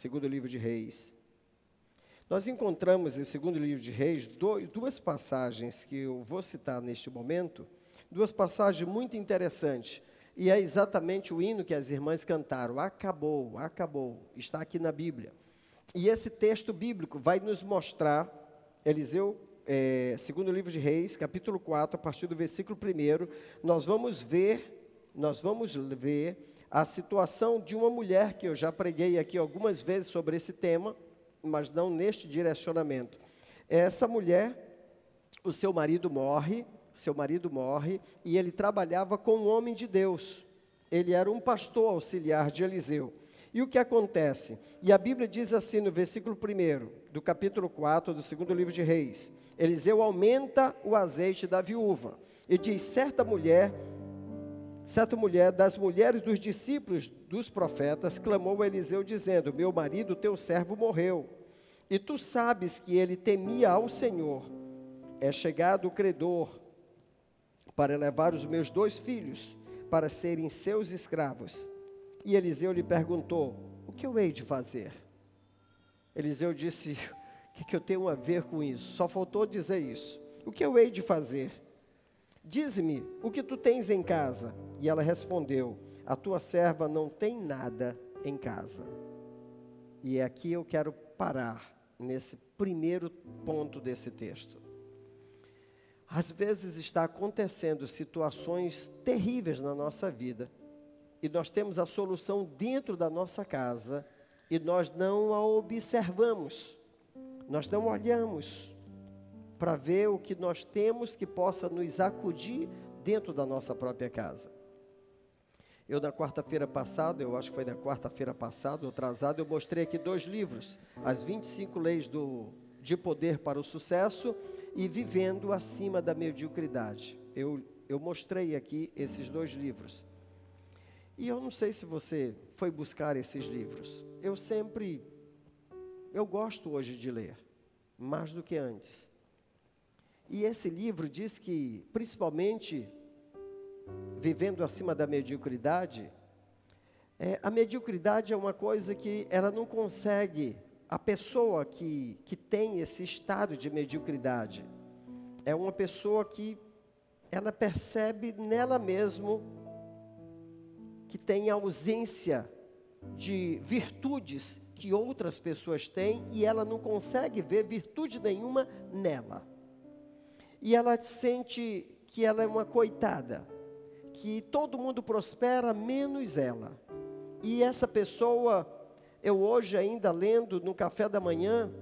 segundo livro de Reis. Nós encontramos no segundo livro de Reis duas passagens que eu vou citar neste momento, duas passagens muito interessantes. E é exatamente o hino que as irmãs cantaram. Acabou, acabou. Está aqui na Bíblia. E esse texto bíblico vai nos mostrar, Eliseu, é, segundo livro de Reis, capítulo 4, a partir do versículo 1, nós vamos ver, nós vamos ver a situação de uma mulher que eu já preguei aqui algumas vezes sobre esse tema, mas não neste direcionamento. Essa mulher, o seu marido morre, seu marido morre, e ele trabalhava com um homem de Deus. Ele era um pastor auxiliar de Eliseu. E o que acontece? E a Bíblia diz assim no versículo 1 do capítulo 4 do segundo livro de Reis: Eliseu aumenta o azeite da viúva e diz: certa mulher Certa mulher, das mulheres dos discípulos dos profetas, clamou a Eliseu, dizendo: Meu marido, teu servo, morreu. E tu sabes que ele temia ao Senhor. É chegado o credor para levar os meus dois filhos para serem seus escravos. E Eliseu lhe perguntou: O que eu hei de fazer? Eliseu disse: O que, que eu tenho a ver com isso? Só faltou dizer isso. O que eu hei de fazer? Dize-me o que tu tens em casa. E ela respondeu: A tua serva não tem nada em casa. E é aqui eu quero parar nesse primeiro ponto desse texto. Às vezes está acontecendo situações terríveis na nossa vida e nós temos a solução dentro da nossa casa e nós não a observamos, nós não olhamos, para ver o que nós temos que possa nos acudir dentro da nossa própria casa. Eu, na quarta-feira passada, eu acho que foi na quarta-feira passada, atrasado, eu mostrei aqui dois livros: As 25 Leis do, de Poder para o Sucesso e Vivendo Acima da Mediocridade. Eu, eu mostrei aqui esses dois livros. E eu não sei se você foi buscar esses livros. Eu sempre, eu gosto hoje de ler, mais do que antes. E esse livro diz que, principalmente, vivendo acima da mediocridade, é, a mediocridade é uma coisa que ela não consegue, a pessoa que, que tem esse estado de mediocridade, é uma pessoa que ela percebe nela mesmo que tem ausência de virtudes que outras pessoas têm e ela não consegue ver virtude nenhuma nela e ela sente que ela é uma coitada, que todo mundo prospera menos ela. E essa pessoa, eu hoje ainda lendo no café da manhã,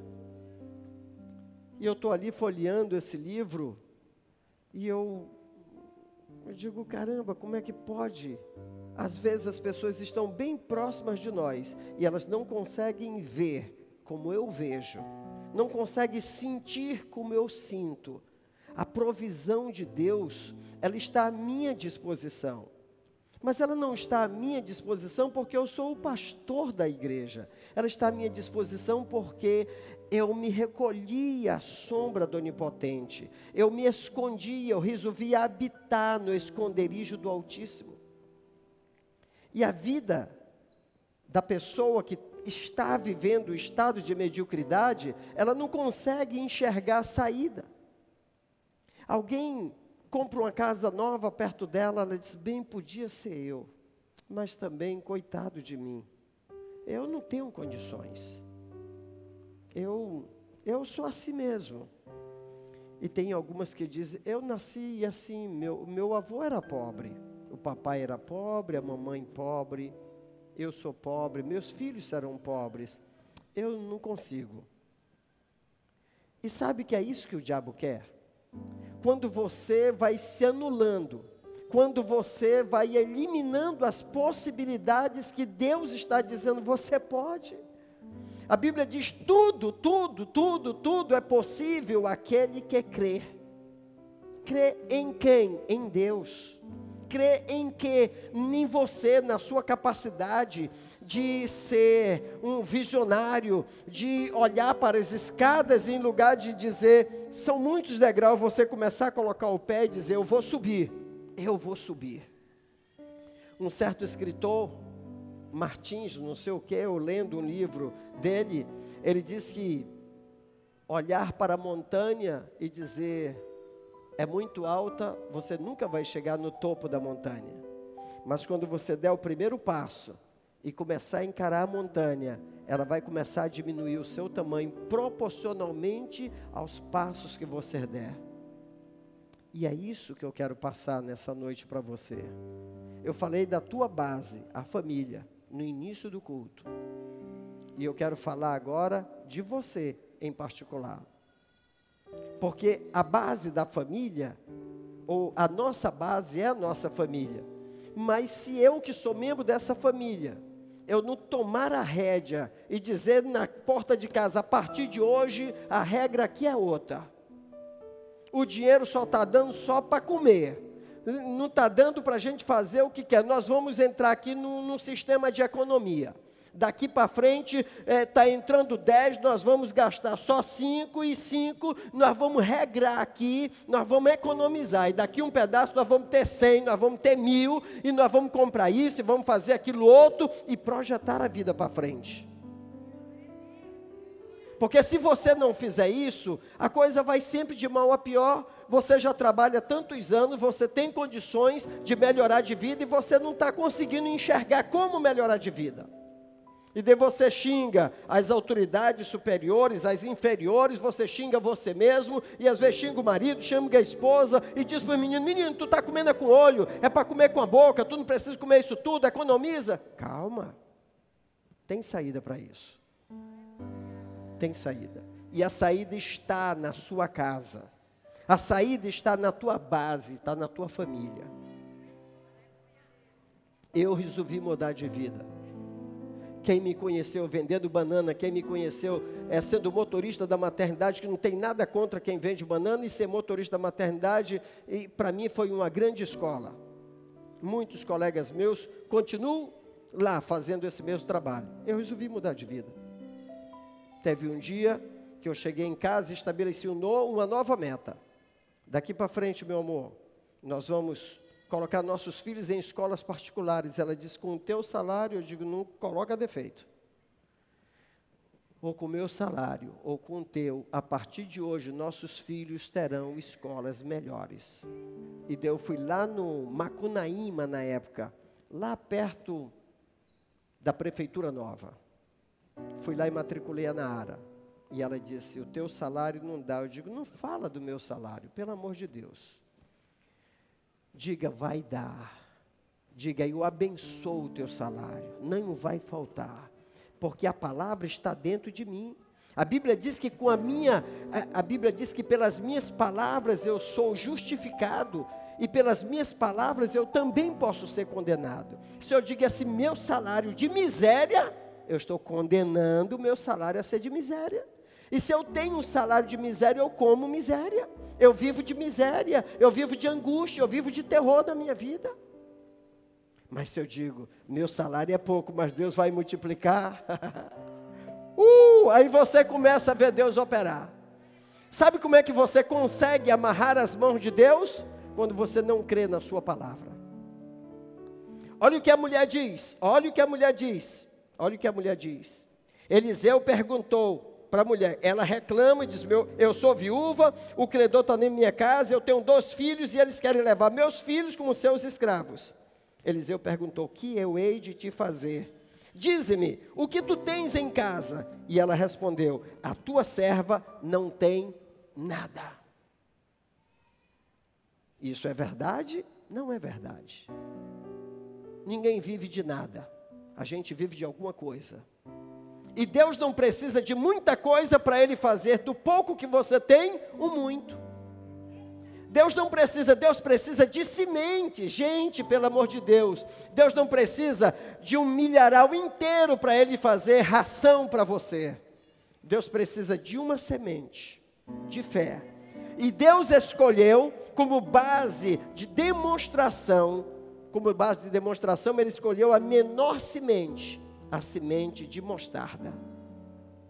e eu estou ali folheando esse livro, e eu, eu digo, caramba, como é que pode? Às vezes as pessoas estão bem próximas de nós e elas não conseguem ver como eu vejo, não conseguem sentir como eu sinto, a provisão de Deus, ela está à minha disposição. Mas ela não está à minha disposição porque eu sou o pastor da igreja. Ela está à minha disposição porque eu me recolhi à sombra do Onipotente. Eu me escondi, eu resolvi habitar no esconderijo do Altíssimo. E a vida da pessoa que está vivendo o estado de mediocridade, ela não consegue enxergar a saída. Alguém compra uma casa nova perto dela, ela diz: bem, podia ser eu, mas também, coitado de mim, eu não tenho condições. Eu, eu sou assim mesmo. E tem algumas que dizem: eu nasci assim, meu, meu avô era pobre, o papai era pobre, a mamãe pobre, eu sou pobre, meus filhos serão pobres, eu não consigo. E sabe que é isso que o diabo quer? Quando você vai se anulando, quando você vai eliminando as possibilidades que Deus está dizendo, você pode. A Bíblia diz: tudo, tudo, tudo, tudo é possível aquele que crê. Crê em quem? Em Deus. Crê em que? Em você, na sua capacidade de ser um visionário, de olhar para as escadas em lugar de dizer, são muitos degraus você começar a colocar o pé e dizer: Eu vou subir, eu vou subir. Um certo escritor, Martins, não sei o que, eu lendo um livro dele, ele diz que olhar para a montanha e dizer é muito alta, você nunca vai chegar no topo da montanha. Mas quando você der o primeiro passo e começar a encarar a montanha, ela vai começar a diminuir o seu tamanho proporcionalmente aos passos que você der. E é isso que eu quero passar nessa noite para você. Eu falei da tua base, a família, no início do culto. E eu quero falar agora de você em particular. Porque a base da família, ou a nossa base é a nossa família. Mas se eu que sou membro dessa família, eu não tomar a rédea e dizer na porta de casa, a partir de hoje, a regra aqui é outra. O dinheiro só está dando só para comer. Não está dando para a gente fazer o que quer. Nós vamos entrar aqui num, num sistema de economia daqui para frente está é, entrando 10, nós vamos gastar só 5 e 5, nós vamos regrar aqui, nós vamos economizar. E daqui um pedaço nós vamos ter 100, nós vamos ter mil, e nós vamos comprar isso, e vamos fazer aquilo outro, e projetar a vida para frente. Porque se você não fizer isso, a coisa vai sempre de mal a pior. Você já trabalha tantos anos, você tem condições de melhorar de vida e você não está conseguindo enxergar como melhorar de vida. E de você xinga as autoridades superiores, as inferiores, você xinga você mesmo, e às vezes xinga o marido, xinga a esposa, e diz para o menino: Menino, tu está comendo com o olho, é para comer com a boca, tu não precisa comer isso tudo, economiza. Calma, tem saída para isso. Tem saída. E a saída está na sua casa, a saída está na tua base, está na tua família. Eu resolvi mudar de vida quem me conheceu vendendo banana, quem me conheceu é, sendo motorista da maternidade, que não tem nada contra quem vende banana e ser motorista da maternidade, para mim foi uma grande escola. Muitos colegas meus continuam lá fazendo esse mesmo trabalho. Eu resolvi mudar de vida. Teve um dia que eu cheguei em casa e estabeleci uma nova meta. Daqui para frente, meu amor, nós vamos colocar nossos filhos em escolas particulares. Ela diz: com o teu salário, eu digo, não coloca defeito. Ou com o meu salário, ou com o teu, a partir de hoje, nossos filhos terão escolas melhores. E eu fui lá no Macunaíma, na época, lá perto da prefeitura nova. Fui lá e matriculei a Naara. E ela disse: O teu salário não dá. Eu digo: Não fala do meu salário, pelo amor de Deus. Diga, vai dar. Diga, eu abençoo o teu salário. Não vai faltar. Porque a palavra está dentro de mim. A Bíblia diz que com a minha, a, Bíblia diz que pelas minhas palavras eu sou justificado e pelas minhas palavras eu também posso ser condenado. Se eu digo esse meu salário de miséria, eu estou condenando o meu salário a ser de miséria. E se eu tenho um salário de miséria, eu como miséria. Eu vivo de miséria, eu vivo de angústia, eu vivo de terror na minha vida. Mas se eu digo, meu salário é pouco, mas Deus vai multiplicar, uh, aí você começa a ver Deus operar. Sabe como é que você consegue amarrar as mãos de Deus? Quando você não crê na Sua palavra. Olha o que a mulher diz, olha o que a mulher diz, olha o que a mulher diz. Eliseu perguntou: para a mulher. Ela reclama e diz: meu, Eu sou viúva, o credor está na minha casa, eu tenho dois filhos e eles querem levar meus filhos como seus escravos. Eliseu perguntou: O que eu hei de te fazer? Dize-me, o que tu tens em casa? E ela respondeu: A tua serva não tem nada. Isso é verdade? Não é verdade. Ninguém vive de nada. A gente vive de alguma coisa. E Deus não precisa de muita coisa para Ele fazer do pouco que você tem, o muito. Deus não precisa, Deus precisa de semente, gente, pelo amor de Deus. Deus não precisa de um milharal inteiro para Ele fazer ração para você. Deus precisa de uma semente de fé. E Deus escolheu como base de demonstração, como base de demonstração, Ele escolheu a menor semente a semente de mostarda.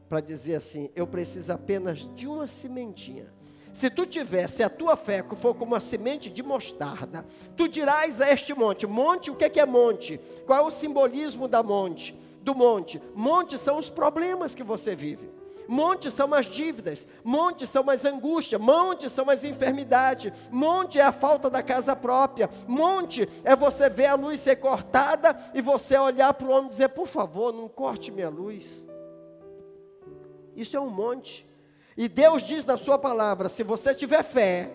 Para dizer assim, eu preciso apenas de uma sementinha. Se tu tiver, se a tua fé for como uma semente de mostarda, tu dirás a este monte: Monte, o que é, que é monte? Qual é o simbolismo da monte? Do monte? Monte são os problemas que você vive. Monte são as dívidas, monte são as angústias, monte são as enfermidades, monte é a falta da casa própria, monte é você ver a luz ser cortada e você olhar para o homem e dizer: por favor, não corte minha luz. Isso é um monte. E Deus diz na Sua palavra: se você tiver fé,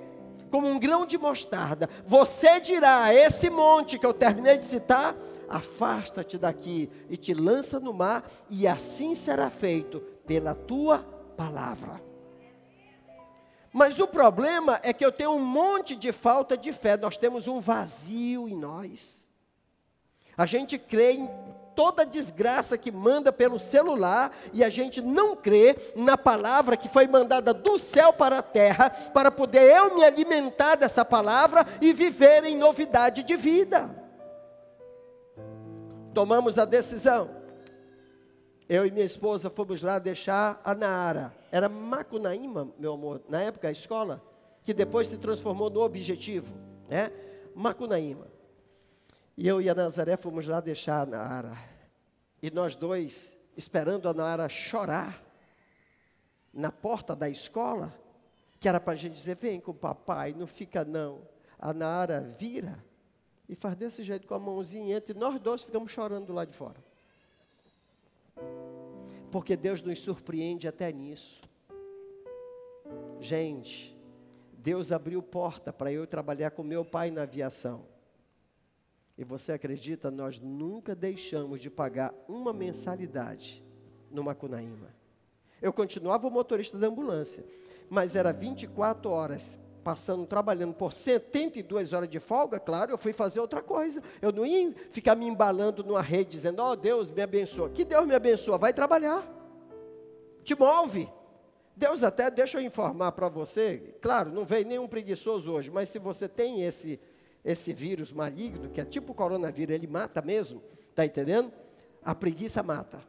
como um grão de mostarda, você dirá a esse monte que eu terminei de citar: afasta-te daqui e te lança no mar, e assim será feito pela tua palavra. Mas o problema é que eu tenho um monte de falta de fé, nós temos um vazio em nós. A gente crê em toda desgraça que manda pelo celular e a gente não crê na palavra que foi mandada do céu para a terra para poder eu me alimentar dessa palavra e viver em novidade de vida. Tomamos a decisão. Eu e minha esposa fomos lá deixar a Naara. Era Macunaíma, meu amor, na época a escola, que depois se transformou no objetivo, né? Macunaíma. E eu e a Nazaré fomos lá deixar a Naara. E nós dois, esperando a Naara chorar, na porta da escola, que era para a gente dizer: vem com o papai, não fica não. A Naara vira e faz desse jeito com a mãozinha, entre nós dois ficamos chorando lá de fora. Porque Deus nos surpreende até nisso. Gente, Deus abriu porta para eu trabalhar com meu pai na aviação. E você acredita, nós nunca deixamos de pagar uma mensalidade no Macunaíma. Eu continuava o motorista da ambulância, mas era 24 horas passando, trabalhando por 72 horas de folga, claro, eu fui fazer outra coisa. Eu não ia ficar me embalando numa rede dizendo, ó oh, Deus me abençoa. Que Deus me abençoa, vai trabalhar. Te move. Deus até, deixa eu informar para você, claro, não veio nenhum preguiçoso hoje, mas se você tem esse esse vírus maligno, que é tipo o coronavírus, ele mata mesmo, tá entendendo? A preguiça mata.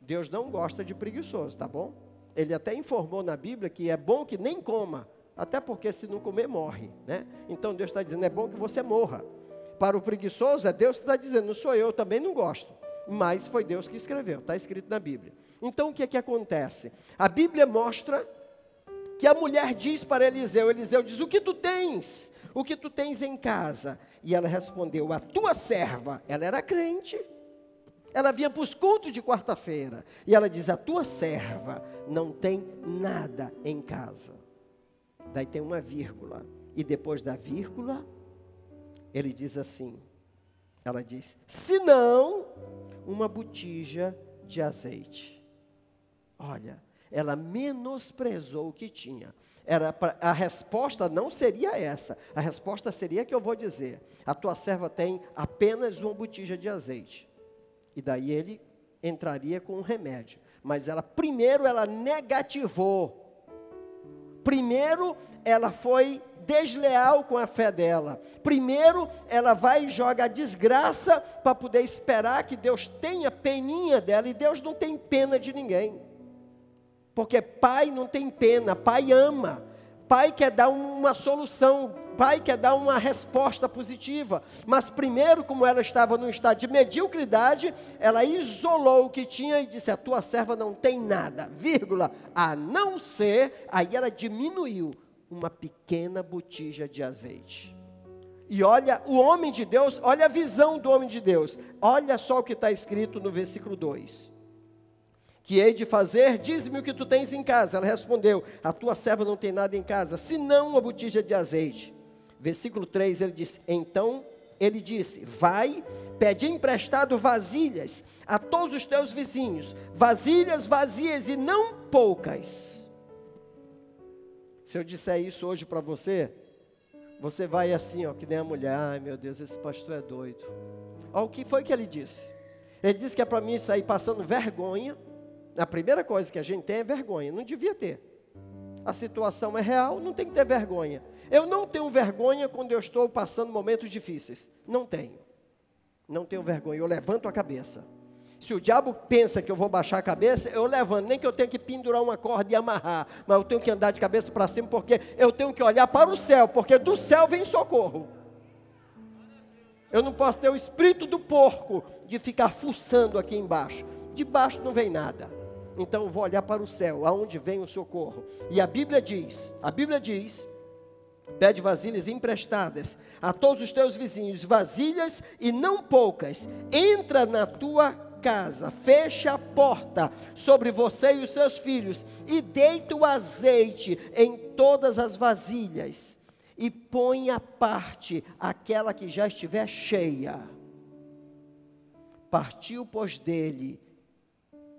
Deus não gosta de preguiçoso, tá bom? Ele até informou na Bíblia que é bom que nem coma, até porque se não comer, morre, né? Então Deus está dizendo, é bom que você morra. Para o preguiçoso, é Deus que está dizendo, não sou eu, eu também não gosto. Mas foi Deus que escreveu, está escrito na Bíblia. Então o que é que acontece? A Bíblia mostra que a mulher diz para Eliseu, Eliseu diz, o que tu tens? O que tu tens em casa? E ela respondeu: A tua serva, ela era crente. Ela vinha para os cultos de quarta-feira. E ela diz: A tua serva não tem nada em casa. Daí tem uma vírgula. E depois da vírgula, ele diz assim: Ela diz: Se não, uma botija de azeite. Olha, ela menosprezou o que tinha. Era pra, a resposta não seria essa. A resposta seria que eu vou dizer: a tua serva tem apenas uma botija de azeite. E daí ele entraria com um remédio. Mas ela primeiro ela negativou. Primeiro ela foi desleal com a fé dela. Primeiro ela vai e joga a desgraça para poder esperar que Deus tenha peninha dela e Deus não tem pena de ninguém. Porque pai não tem pena, pai ama. Pai quer dar uma solução, pai quer dar uma resposta positiva. Mas primeiro, como ela estava num estado de mediocridade, ela isolou o que tinha e disse: "A tua serva não tem nada, vírgula, a não ser". Aí ela diminuiu uma pequena botija de azeite. E olha o homem de Deus, olha a visão do homem de Deus. Olha só o que está escrito no versículo 2 que hei de fazer? Diz-me o que tu tens em casa. Ela respondeu: A tua serva não tem nada em casa, senão uma botija de azeite. Versículo 3 ele diz: Então ele disse: Vai, pede emprestado vasilhas a todos os teus vizinhos, vasilhas vazias e não poucas. Se eu disser isso hoje para você, você vai assim, ó, que nem a mulher: Ai meu Deus, esse pastor é doido. Ó, o que foi que ele disse? Ele disse que é para mim sair passando vergonha a primeira coisa que a gente tem é vergonha. Não devia ter. A situação é real, não tem que ter vergonha. Eu não tenho vergonha quando eu estou passando momentos difíceis. Não tenho. Não tenho vergonha. Eu levanto a cabeça. Se o diabo pensa que eu vou baixar a cabeça, eu levanto, nem que eu tenha que pendurar uma corda e amarrar, mas eu tenho que andar de cabeça para cima, porque eu tenho que olhar para o céu, porque do céu vem socorro. Eu não posso ter o espírito do porco de ficar fuçando aqui embaixo. De baixo não vem nada. Então eu vou olhar para o céu, aonde vem o socorro. E a Bíblia diz, a Bíblia diz, pede vasilhas emprestadas a todos os teus vizinhos, vasilhas e não poucas. Entra na tua casa, fecha a porta sobre você e os seus filhos, e deita o azeite em todas as vasilhas, e põe à parte aquela que já estiver cheia. Partiu, pois, dele,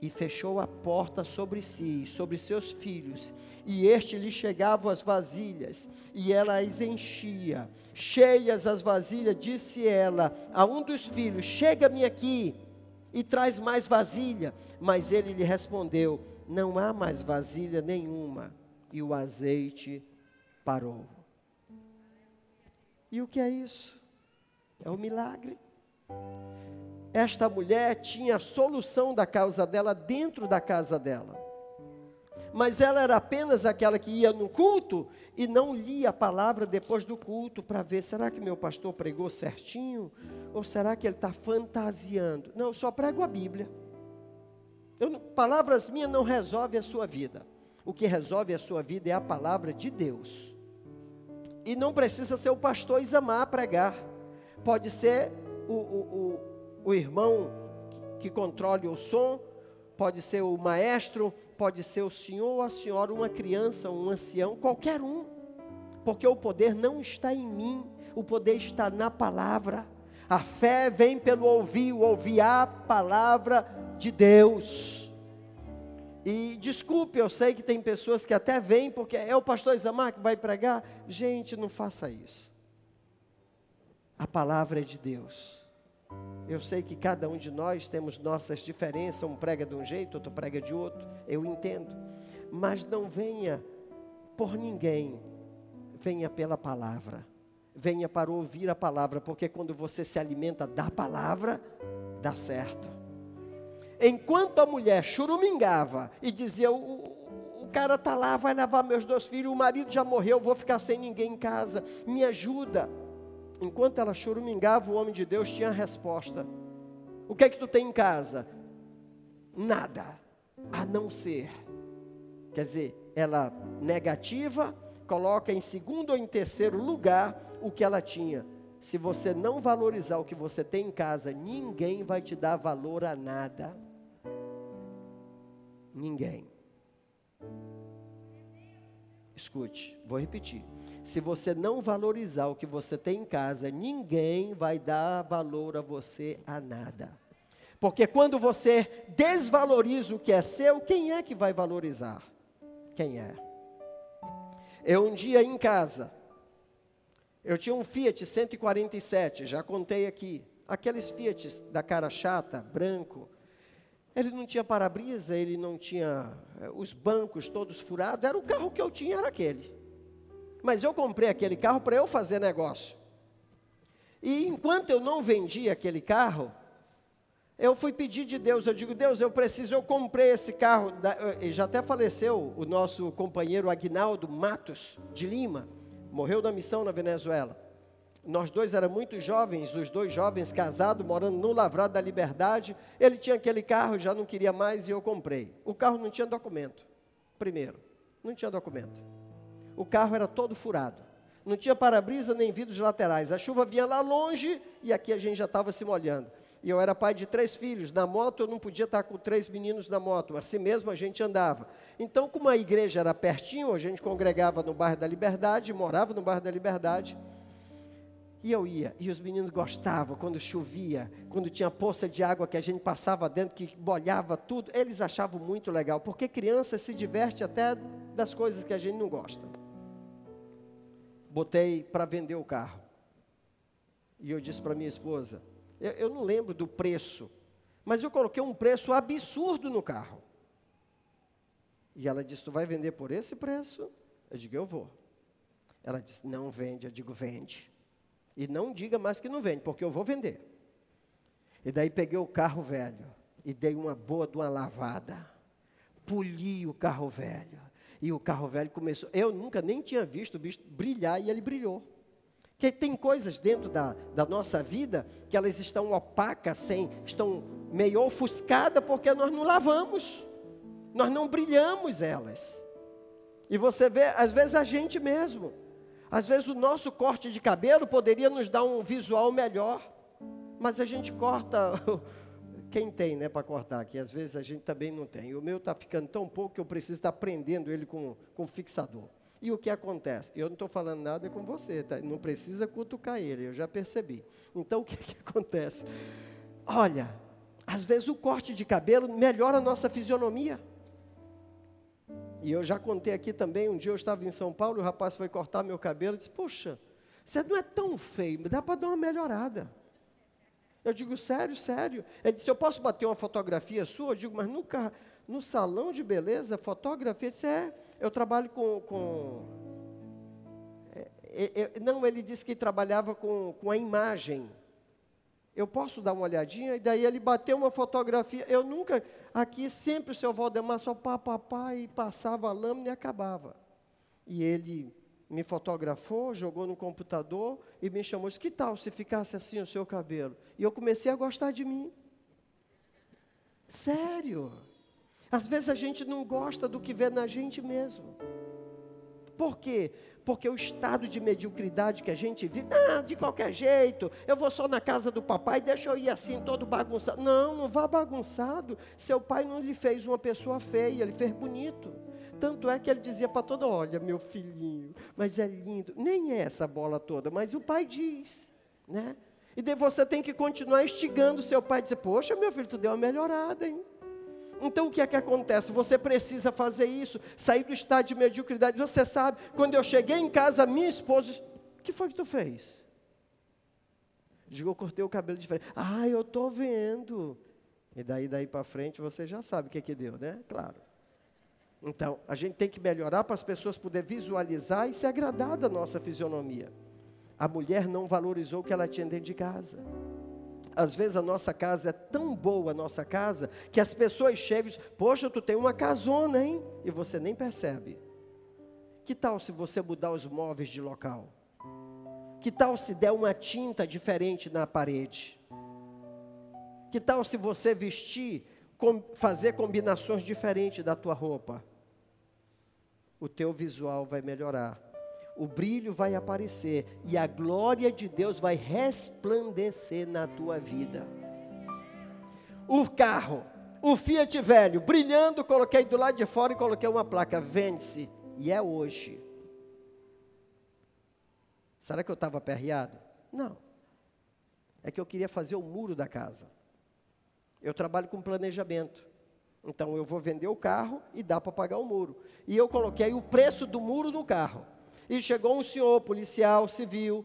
e fechou a porta sobre si, sobre seus filhos, e este lhe chegavam as vasilhas, e ela as enchia. Cheias as vasilhas, disse ela a um dos filhos: Chega-me aqui e traz mais vasilha. Mas ele lhe respondeu: Não há mais vasilha nenhuma. E o azeite parou. E o que é isso? É um milagre. Esta mulher tinha a solução da causa dela dentro da casa dela. Mas ela era apenas aquela que ia no culto e não lia a palavra depois do culto para ver: será que meu pastor pregou certinho? Ou será que ele está fantasiando? Não, eu só prego a Bíblia. Eu, palavras minhas não resolvem a sua vida. O que resolve a sua vida é a palavra de Deus. E não precisa ser o pastor Isamar pregar. Pode ser o, o, o, o irmão que controle o som, pode ser o maestro, pode ser o senhor ou a senhora, uma criança, um ancião, qualquer um. Porque o poder não está em mim, o poder está na palavra. A fé vem pelo ouvir, ouvir a palavra de Deus. E desculpe, eu sei que tem pessoas que até vêm porque é o pastor Isamar que vai pregar. Gente, não faça isso. A palavra é de Deus. Eu sei que cada um de nós temos nossas diferenças, um prega de um jeito, outro prega de outro, eu entendo. Mas não venha por ninguém, venha pela palavra venha para ouvir a palavra, porque quando você se alimenta da palavra, dá certo. Enquanto a mulher churumingava e dizia: O, o cara está lá, vai levar meus dois filhos, o marido já morreu, vou ficar sem ninguém em casa, me ajuda. Enquanto ela churumingava, o homem de Deus tinha a resposta: O que é que tu tem em casa? Nada, a não ser. Quer dizer, ela negativa, coloca em segundo ou em terceiro lugar o que ela tinha. Se você não valorizar o que você tem em casa, ninguém vai te dar valor a nada. Ninguém. Escute, vou repetir. Se você não valorizar o que você tem em casa, ninguém vai dar valor a você a nada. Porque quando você desvaloriza o que é seu, quem é que vai valorizar? Quem é? Eu um dia em casa, eu tinha um Fiat 147, já contei aqui. Aqueles Fiat da cara chata, branco. Ele não tinha para-brisa, ele não tinha eh, os bancos todos furados. Era o carro que eu tinha, era aquele. Mas eu comprei aquele carro para eu fazer negócio. E enquanto eu não vendi aquele carro, eu fui pedir de Deus, eu digo, Deus, eu preciso, eu comprei esse carro, e já até faleceu o nosso companheiro Agnaldo Matos de Lima morreu na missão na Venezuela. Nós dois éramos muito jovens, os dois jovens casados, morando no Lavrado da Liberdade. Ele tinha aquele carro, já não queria mais e eu comprei. O carro não tinha documento. Primeiro, não tinha documento. O carro era todo furado. Não tinha para-brisa nem vidros laterais. A chuva vinha lá longe e aqui a gente já estava se molhando. E eu era pai de três filhos. Na moto eu não podia estar com três meninos na moto. Assim mesmo a gente andava. Então, como a igreja era pertinho, a gente congregava no bairro da Liberdade, morava no bairro da Liberdade. E eu ia, e os meninos gostavam quando chovia, quando tinha poça de água que a gente passava dentro, que molhava tudo. Eles achavam muito legal, porque criança se diverte até das coisas que a gente não gosta. Botei para vender o carro. E eu disse para minha esposa: eu, eu não lembro do preço, mas eu coloquei um preço absurdo no carro. E ela disse: Tu vai vender por esse preço? Eu digo: Eu vou. Ela disse: Não vende. Eu digo: Vende. E não diga mais que não vende, porque eu vou vender. E daí peguei o carro velho. e dei uma boa de uma lavada. Poli o carro velho. E o carro velho começou. Eu nunca nem tinha visto o bicho brilhar e ele brilhou. Que tem coisas dentro da, da nossa vida que elas estão opacas, sem, estão meio ofuscadas porque nós não lavamos. Nós não brilhamos elas. E você vê, às vezes, a gente mesmo. Às vezes, o nosso corte de cabelo poderia nos dar um visual melhor. Mas a gente corta. Quem tem, né, para cortar aqui? Às vezes a gente também não tem. O meu está ficando tão pouco que eu preciso estar prendendo ele com, com fixador. E o que acontece? Eu não estou falando nada com você, tá? não precisa cutucar ele, eu já percebi. Então o que, que acontece? Olha, às vezes o corte de cabelo melhora a nossa fisionomia. E eu já contei aqui também, um dia eu estava em São Paulo, o rapaz foi cortar meu cabelo e disse, puxa, você não é tão feio, dá para dar uma melhorada. Eu digo, sério, sério. Ele disse, eu posso bater uma fotografia sua? Eu digo, mas nunca, no salão de beleza, fotografia? Ele disse, é, eu trabalho com... com é, é, é, não, ele disse que trabalhava com, com a imagem. Eu posso dar uma olhadinha? E daí ele bateu uma fotografia. Eu nunca, aqui sempre o seu Valdemar só pá, pá, pá, e passava a lâmina e acabava. E ele me fotografou, jogou no computador e me chamou. Disse, que tal se ficasse assim o seu cabelo? E eu comecei a gostar de mim. Sério. Às vezes a gente não gosta do que vê na gente mesmo. Por quê? Porque o estado de mediocridade que a gente vive, ah, de qualquer jeito, eu vou só na casa do papai, deixa eu ir assim, todo bagunçado. Não, não vá bagunçado. Seu pai não lhe fez uma pessoa feia, ele fez bonito. Tanto é que ele dizia para todo, olha, meu filhinho, mas é lindo. Nem é essa bola toda, mas o pai diz, né? E daí você tem que continuar instigando seu pai, dizer, poxa, meu filho, tu deu uma melhorada, hein? Então o que é que acontece? Você precisa fazer isso, sair do estado de mediocridade. Você sabe, quando eu cheguei em casa, minha esposa, o que foi que tu fez? Digo, eu cortei o cabelo diferente. Ah, eu estou vendo. E daí, daí para frente, você já sabe o que, é que deu, né? Claro. Então, a gente tem que melhorar para as pessoas poderem visualizar e se agradar da nossa fisionomia. A mulher não valorizou o que ela tinha dentro de casa. Às vezes a nossa casa é tão boa, a nossa casa, que as pessoas chegam e dizem, poxa, tu tem uma casona, hein? E você nem percebe. Que tal se você mudar os móveis de local? Que tal se der uma tinta diferente na parede? Que tal se você vestir, fazer combinações diferentes da tua roupa? O teu visual vai melhorar o brilho vai aparecer e a glória de Deus vai resplandecer na tua vida. O carro, o Fiat velho, brilhando, coloquei do lado de fora e coloquei uma placa: vende-se. E é hoje. Será que eu estava aperreado? Não. É que eu queria fazer o muro da casa. Eu trabalho com planejamento. Então eu vou vender o carro e dá para pagar o muro. E eu coloquei o preço do muro no carro. E chegou um senhor policial civil,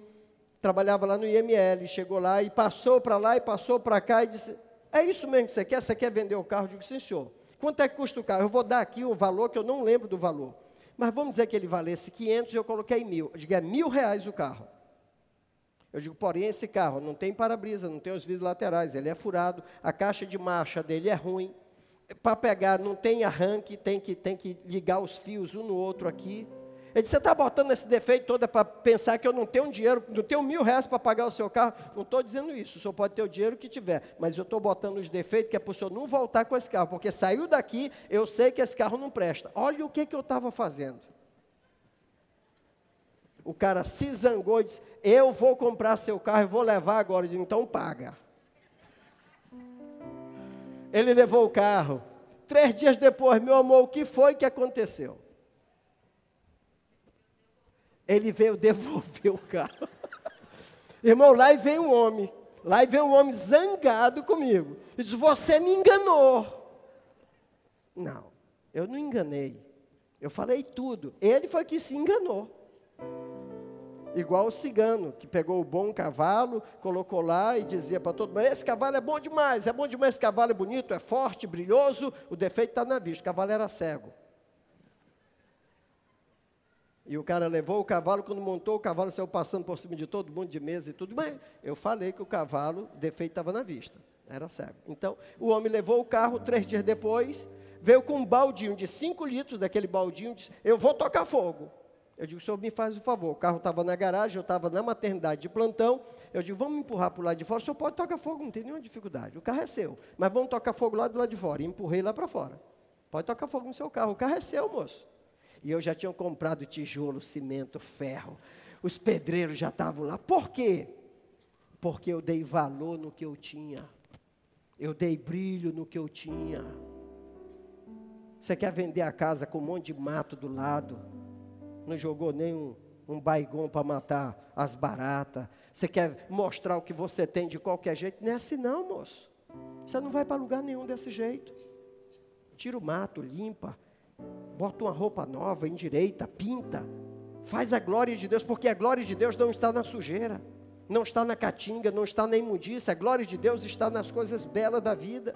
trabalhava lá no IML, chegou lá e passou para lá e passou para cá e disse: É isso mesmo que você quer? Você quer vender o carro? Eu digo: Sim, senhor. Quanto é que custa o carro? Eu vou dar aqui um valor que eu não lembro do valor. Mas vamos dizer que ele valesse 500 e eu coloquei mil. Eu digo: É mil reais o carro. Eu digo, porém, esse carro não tem para-brisa, não tem os vidros laterais, ele é furado, a caixa de marcha dele é ruim. Para pegar, não tem arranque, tem que, tem que ligar os fios um no outro aqui. Ele disse, você está botando esse defeito todo para pensar que eu não tenho dinheiro, não tenho mil reais para pagar o seu carro. Não estou dizendo isso, o senhor pode ter o dinheiro que tiver, mas eu estou botando os defeitos que é para o senhor não voltar com esse carro, porque saiu daqui, eu sei que esse carro não presta. Olha o que, que eu estava fazendo. O cara se zangou e disse, eu vou comprar seu carro e vou levar agora. Eu disse, então paga. Ele levou o carro. Três dias depois, meu amor, o que foi que aconteceu? Ele veio devolver o carro. Irmão, lá e vem um homem. Lá e vem um homem zangado comigo. Ele diz: Você me enganou. Não, eu não enganei. Eu falei tudo. Ele foi que se enganou. Igual o cigano, que pegou o bom cavalo, colocou lá e dizia para todo mundo: Esse cavalo é bom demais, é bom demais, esse cavalo é bonito, é forte, brilhoso. O defeito está na vista, o cavalo era cego. E o cara levou o cavalo, quando montou o cavalo, saiu passando por cima de todo mundo, de mesa e tudo. Mas eu falei que o cavalo, o defeito estava na vista. Era cego. Então, o homem levou o carro três dias depois, veio com um baldinho de 5 litros, daquele baldinho, disse, eu vou tocar fogo. Eu digo, senhor me faz o favor, o carro estava na garagem, eu estava na maternidade de plantão, eu digo, vamos empurrar para o lado de fora, o senhor pode tocar fogo, não tem nenhuma dificuldade, o carro é seu, mas vamos tocar fogo lá do lado de fora, e empurrei lá para fora. Pode tocar fogo no seu carro, o carro é seu, moço. E eu já tinha comprado tijolo, cimento, ferro, os pedreiros já estavam lá, por quê? Porque eu dei valor no que eu tinha, eu dei brilho no que eu tinha. Você quer vender a casa com um monte de mato do lado, não jogou nem um, baigon para matar as baratas. Você quer mostrar o que você tem de qualquer jeito? Não é assim não, moço. Você não vai para lugar nenhum desse jeito. Tira o mato, limpa, bota uma roupa nova, endireita, pinta. Faz a glória de Deus, porque a glória de Deus não está na sujeira, não está na caatinga, não está na imundícia. A glória de Deus está nas coisas belas da vida.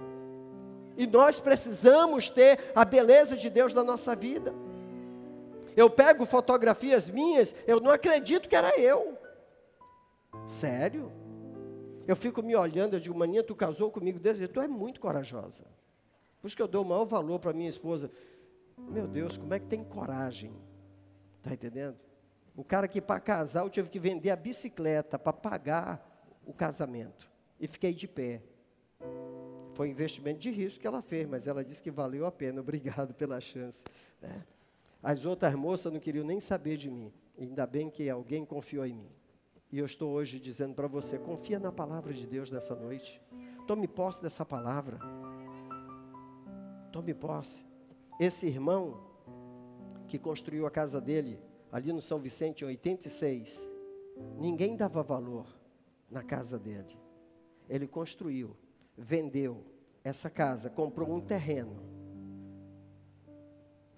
E nós precisamos ter a beleza de Deus na nossa vida. Eu pego fotografias minhas, eu não acredito que era eu. Sério? Eu fico me olhando, eu digo, maninha, tu casou comigo desde tu é muito corajosa. Por isso que eu dou o maior valor para minha esposa. Meu Deus, como é que tem coragem? Está entendendo? O cara que para casar eu tive que vender a bicicleta para pagar o casamento. E fiquei de pé. Foi um investimento de risco que ela fez, mas ela disse que valeu a pena. Obrigado pela chance. Né? As outras moças não queriam nem saber de mim. Ainda bem que alguém confiou em mim. E eu estou hoje dizendo para você: confia na palavra de Deus nessa noite. Tome posse dessa palavra. Tome posse. Esse irmão que construiu a casa dele ali no São Vicente em 86, ninguém dava valor na casa dele. Ele construiu, vendeu essa casa, comprou um terreno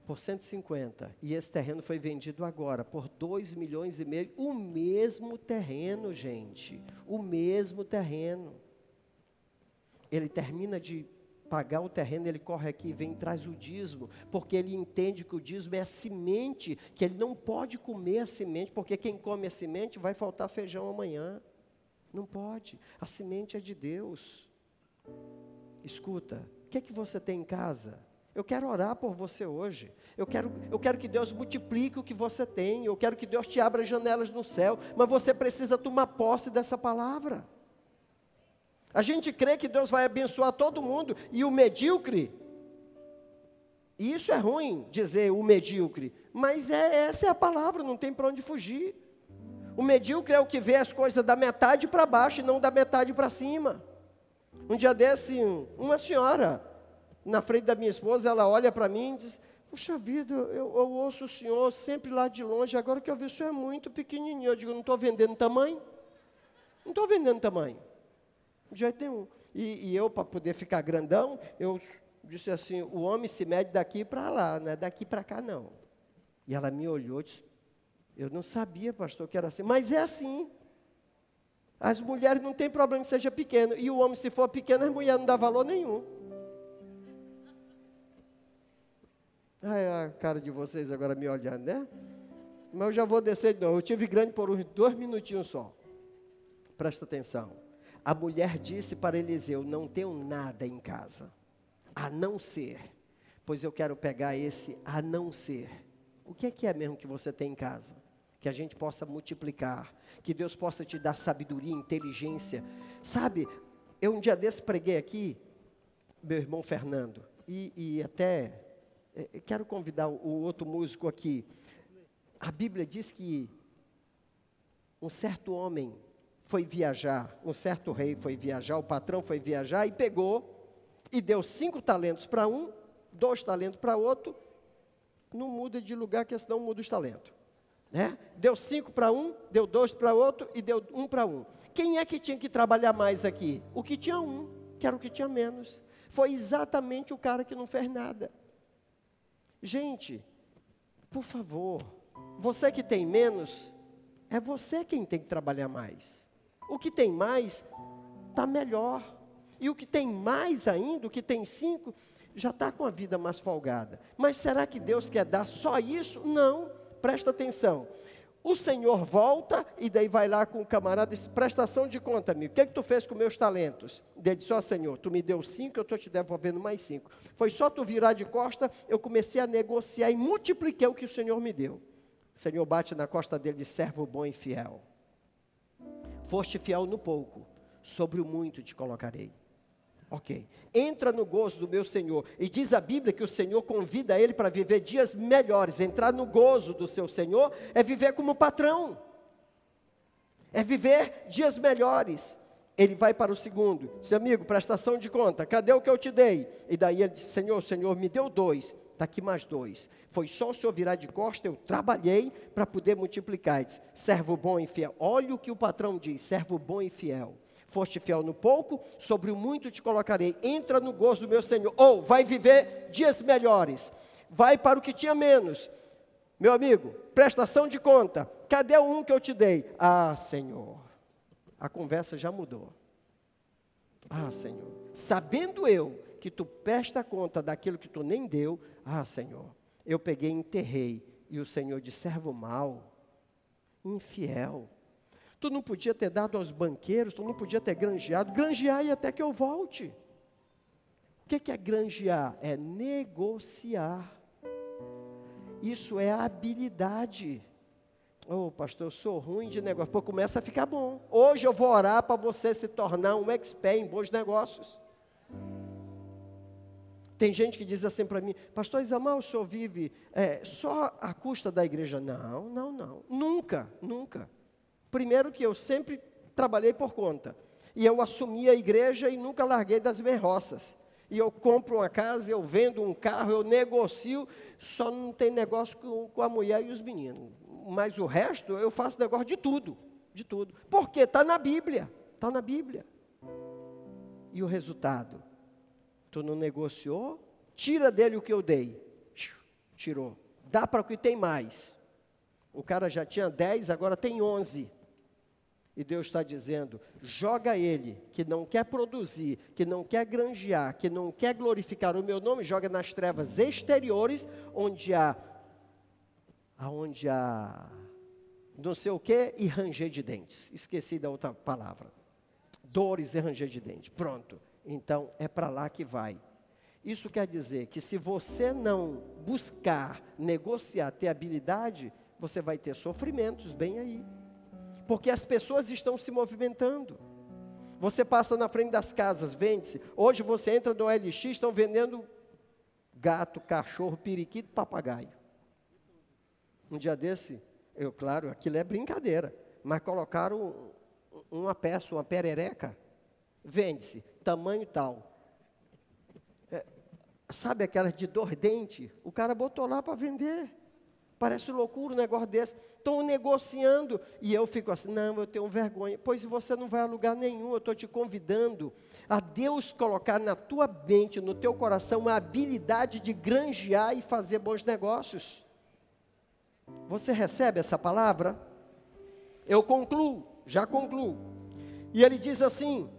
por 150 e esse terreno foi vendido agora por 2 milhões e meio, o mesmo terreno, gente, o mesmo terreno. Ele termina de pagar o terreno, ele corre aqui e vem e traz o dízimo, porque ele entende que o dízimo é a semente, que ele não pode comer a semente, porque quem come a semente vai faltar feijão amanhã. Não pode. A semente é de Deus. Escuta, o que é que você tem em casa? Eu quero orar por você hoje. Eu quero, eu quero que Deus multiplique o que você tem. Eu quero que Deus te abra janelas no céu. Mas você precisa tomar posse dessa palavra. A gente crê que Deus vai abençoar todo mundo. E o medíocre, e isso é ruim dizer o medíocre, mas é, essa é a palavra, não tem para onde fugir. O medíocre é o que vê as coisas da metade para baixo e não da metade para cima. Um dia desse, uma senhora na frente da minha esposa, ela olha para mim e diz: Puxa vida, eu, eu, ouço o senhor sempre lá de longe, agora que eu vi o senhor é muito pequenininho. Eu digo: Não estou vendendo tamanho? Não estou vendendo tamanho. De jeito nenhum. E, e eu, para poder ficar grandão, eu disse assim: O homem se mede daqui para lá, não é daqui para cá, não. E ela me olhou e disse: Eu não sabia, pastor, que era assim, mas é assim. As mulheres não tem problema que seja pequeno, e o homem, se for pequeno, as mulheres não dá valor nenhum. Ai, a cara de vocês agora me olhando, né? Mas eu já vou descer de novo. Eu tive grande por uns dois minutinhos só. Presta atenção. A mulher disse para Eliseu: Não tenho nada em casa, a não ser, pois eu quero pegar esse a não ser. O que é que é mesmo que você tem em casa? Que a gente possa multiplicar, que Deus possa te dar sabedoria, inteligência. Sabe, eu um dia desse preguei aqui, meu irmão Fernando, e, e até é, quero convidar o outro músico aqui. A Bíblia diz que um certo homem foi viajar, um certo rei foi viajar, o patrão foi viajar e pegou e deu cinco talentos para um, dois talentos para outro. Não muda de lugar, que senão muda os talentos. Né? Deu cinco para um, deu dois para outro e deu um para um. Quem é que tinha que trabalhar mais aqui? O que tinha um, que era o que tinha menos. Foi exatamente o cara que não fez nada. Gente, por favor, você que tem menos, é você quem tem que trabalhar mais. O que tem mais, está melhor. E o que tem mais ainda, o que tem cinco, já está com a vida mais folgada. Mas será que Deus quer dar só isso? Não, presta atenção. o senhor volta e daí vai lá com o camarada e diz, prestação de conta, amigo, o que, é que tu fez com meus talentos? Ele disse, ó senhor, tu me deu cinco, eu estou te devolvendo mais cinco. Foi só tu virar de costa, eu comecei a negociar e multipliquei o que o senhor me deu. O senhor bate na costa dele de servo bom e fiel. Foste fiel no pouco, sobre o muito te colocarei. Ok. Entra no gozo do meu Senhor. E diz a Bíblia que o Senhor convida ele para viver dias melhores. Entrar no gozo do seu Senhor é viver como patrão. É viver dias melhores. Ele vai para o segundo. Seu amigo, prestação de conta. Cadê o que eu te dei? E daí ele diz: Senhor, Senhor me deu dois. Está aqui mais dois. Foi só o senhor virar de costa, eu trabalhei para poder multiplicar. Diz, servo bom e fiel. Olha o que o patrão diz: servo bom e fiel. Foste fiel no pouco, sobre o muito te colocarei. Entra no gozo do meu Senhor. Ou vai viver dias melhores. Vai para o que tinha menos. Meu amigo, prestação de conta. Cadê o um que eu te dei? Ah, Senhor. A conversa já mudou. Ah, Senhor. Sabendo eu que tu presta conta daquilo que tu nem deu, ah, Senhor. Eu peguei e enterrei. E o Senhor de servo mau, infiel. Tu não podia ter dado aos banqueiros, tu não podia ter granjeado. Granjear e até que eu volte. O que é granjear? É negociar. Isso é habilidade. Ô oh, pastor, eu sou ruim de negócio. Pô, começa a ficar bom. Hoje eu vou orar para você se tornar um expert em bons negócios. Tem gente que diz assim para mim, pastor Isamar, o senhor vive é, só à custa da igreja? Não, não, não. Nunca, nunca. Primeiro que eu sempre trabalhei por conta. E eu assumi a igreja e nunca larguei das minhas roças. E eu compro uma casa, eu vendo um carro, eu negocio, só não tem negócio com, com a mulher e os meninos. Mas o resto eu faço negócio de tudo, de tudo. Porque está na Bíblia, está na Bíblia. E o resultado? Tu não negociou? Tira dele o que eu dei. Tirou. Dá para o que tem mais. O cara já tinha 10, agora tem 11. E Deus está dizendo: joga ele, que não quer produzir, que não quer granjear, que não quer glorificar o meu nome, joga nas trevas exteriores, onde há, aonde há não sei o que e ranger de dentes. Esqueci da outra palavra. Dores e ranger de dentes. Pronto. Então é para lá que vai. Isso quer dizer que se você não buscar negociar, ter habilidade, você vai ter sofrimentos bem aí porque as pessoas estão se movimentando. Você passa na frente das casas, vende-se. Hoje você entra no LX, estão vendendo gato, cachorro, periquito, papagaio. Um dia desse, eu, claro, aquilo é brincadeira, mas colocaram uma peça, uma perereca, vende-se, tamanho tal. É, sabe aquelas de dor dente? O cara botou lá para vender. Parece loucura um negócio desse. Estão negociando. E eu fico assim, não, eu tenho vergonha. Pois você não vai a lugar nenhum. Eu estou te convidando a Deus colocar na tua mente, no teu coração, uma habilidade de granjear e fazer bons negócios. Você recebe essa palavra? Eu concluo, já concluo. E ele diz assim: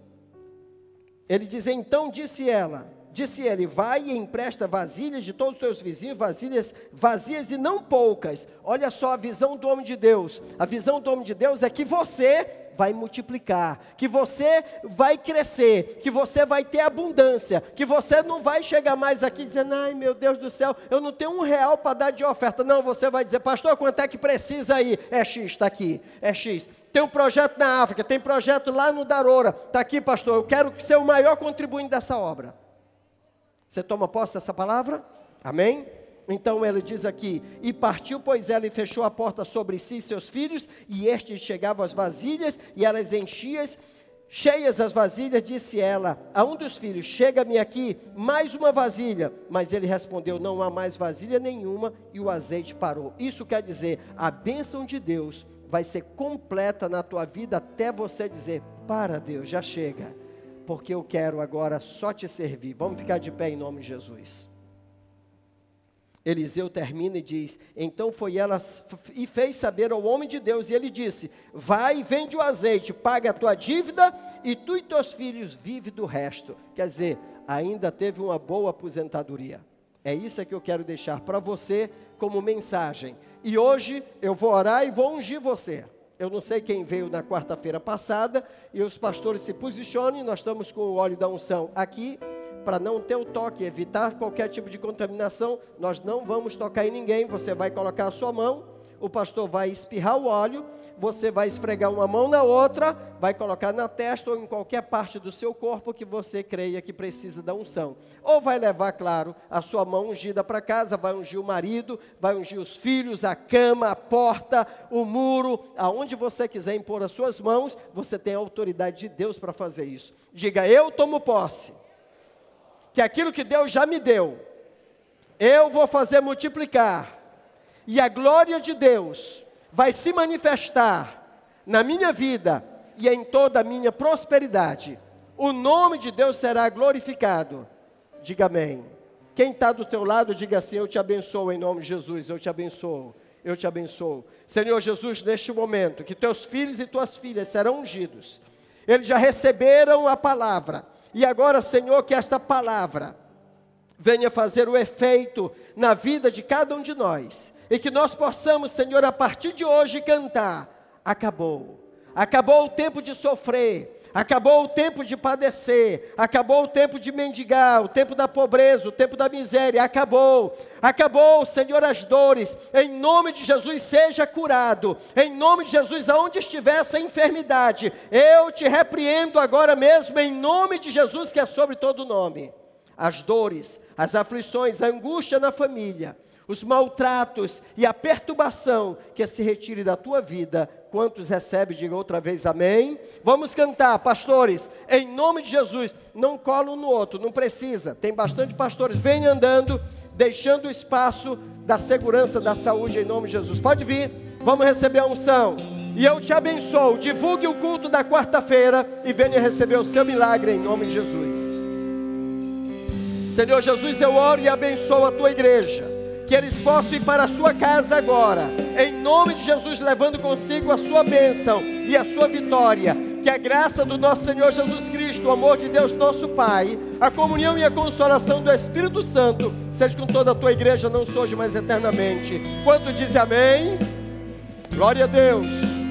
ele diz, então disse ela, Disse ele: Vai e empresta vasilhas de todos os teus vizinhos, vasilhas vazias e não poucas. Olha só a visão do homem de Deus. A visão do homem de Deus é que você vai multiplicar, que você vai crescer, que você vai ter abundância, que você não vai chegar mais aqui dizendo, ai meu Deus do céu, eu não tenho um real para dar de oferta. Não, você vai dizer, pastor, quanto é que precisa aí? É X, está aqui, é X. Tem um projeto na África, tem projeto lá no Daroura, está aqui, pastor, eu quero ser o maior contribuinte dessa obra. Você toma posse dessa palavra? Amém? Então ele diz aqui: E partiu, pois ela, e fechou a porta sobre si e seus filhos, e estes chegavam às vasilhas, e elas enchiam, cheias as vasilhas, disse ela a um dos filhos: Chega-me aqui mais uma vasilha. Mas ele respondeu: Não há mais vasilha nenhuma, e o azeite parou. Isso quer dizer: a bênção de Deus vai ser completa na tua vida até você dizer: Para Deus, já chega porque eu quero agora só te servir. Vamos ficar de pé em nome de Jesus. Eliseu termina e diz: Então foi ela e fez saber ao homem de Deus, e ele disse: Vai, vende o azeite, paga a tua dívida, e tu e teus filhos vive do resto. Quer dizer, ainda teve uma boa aposentadoria. É isso que eu quero deixar para você como mensagem. E hoje eu vou orar e vou ungir você. Eu não sei quem veio na quarta-feira passada e os pastores se posicionem. Nós estamos com o óleo da unção aqui para não ter o toque, evitar qualquer tipo de contaminação. Nós não vamos tocar em ninguém. Você vai colocar a sua mão o pastor vai espirrar o óleo, você vai esfregar uma mão na outra, vai colocar na testa ou em qualquer parte do seu corpo que você creia que precisa da unção. Ou vai levar, claro, a sua mão ungida para casa, vai ungir o marido, vai ungir os filhos, a cama, a porta, o muro, aonde você quiser impor as suas mãos, você tem a autoridade de Deus para fazer isso. Diga, eu tomo posse, que aquilo que Deus já me deu, eu vou fazer multiplicar e a glória de Deus vai se manifestar na minha vida e em toda a minha prosperidade. O nome de Deus será glorificado. Diga amém. Quem está do teu lado, diga assim: Eu te abençoo em nome de Jesus, eu te abençoo, eu te abençoo. Senhor Jesus, neste momento, que teus filhos e tuas filhas serão ungidos, eles já receberam a palavra, e agora, Senhor, que esta palavra venha fazer o efeito na vida de cada um de nós, e que nós possamos, Senhor, a partir de hoje cantar: acabou. Acabou o tempo de sofrer, acabou o tempo de padecer, acabou o tempo de mendigar, o tempo da pobreza, o tempo da miséria, acabou. Acabou, Senhor, as dores. Em nome de Jesus, seja curado. Em nome de Jesus, aonde estiver essa enfermidade, eu te repreendo agora mesmo, em nome de Jesus, que é sobre todo nome. As dores, as aflições, a angústia na família, os maltratos e a perturbação que se retire da tua vida. Quantos recebem, diga outra vez amém. Vamos cantar, pastores, em nome de Jesus. Não cola um no outro, não precisa. Tem bastante pastores, vem andando, deixando o espaço da segurança da saúde em nome de Jesus. Pode vir, vamos receber a unção. E eu te abençoo. Divulgue o culto da quarta-feira e venha receber o seu milagre em nome de Jesus. Senhor Jesus, eu oro e abençoo a tua igreja que eles possam ir para a sua casa agora, em nome de Jesus, levando consigo a sua bênção e a sua vitória. Que a graça do nosso Senhor Jesus Cristo, o amor de Deus nosso Pai, a comunhão e a consolação do Espírito Santo, seja com toda a tua igreja, não só hoje, mas eternamente. Quanto diz amém? Glória a Deus.